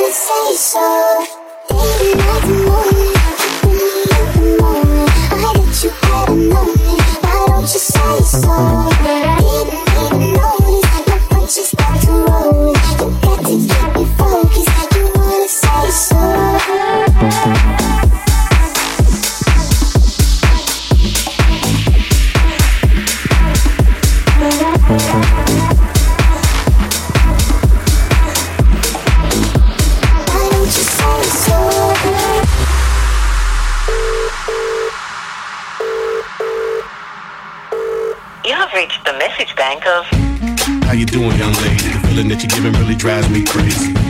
Why don't you say so? Bank of How you doing, young lady? The feeling that you're giving really drives me crazy.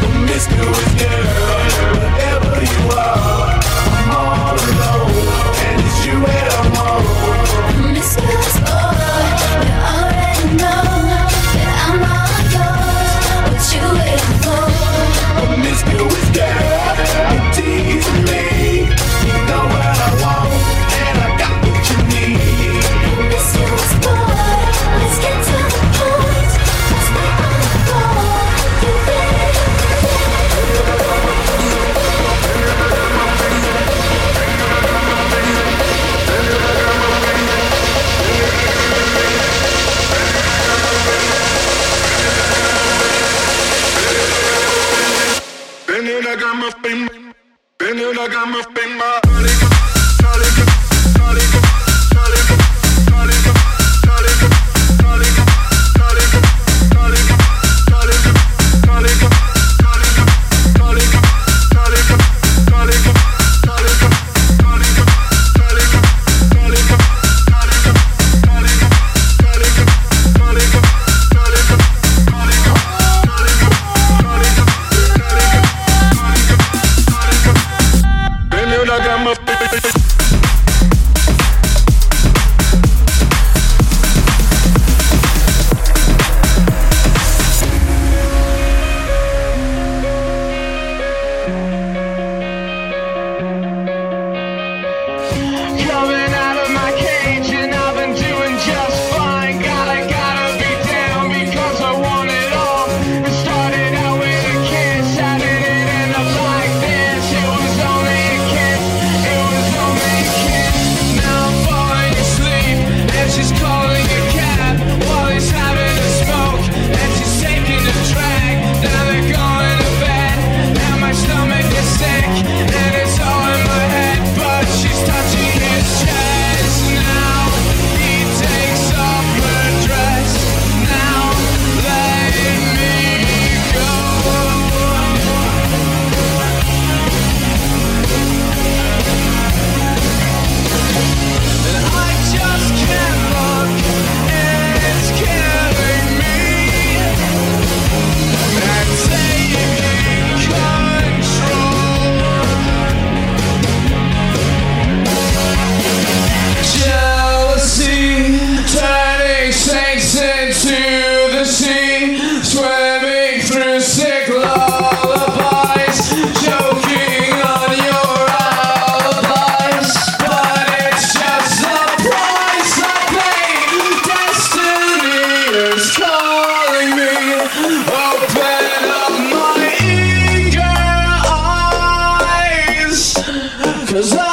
Promiscuous girl, whatever you are, ven en la cama, ven más. my en Cause I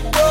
my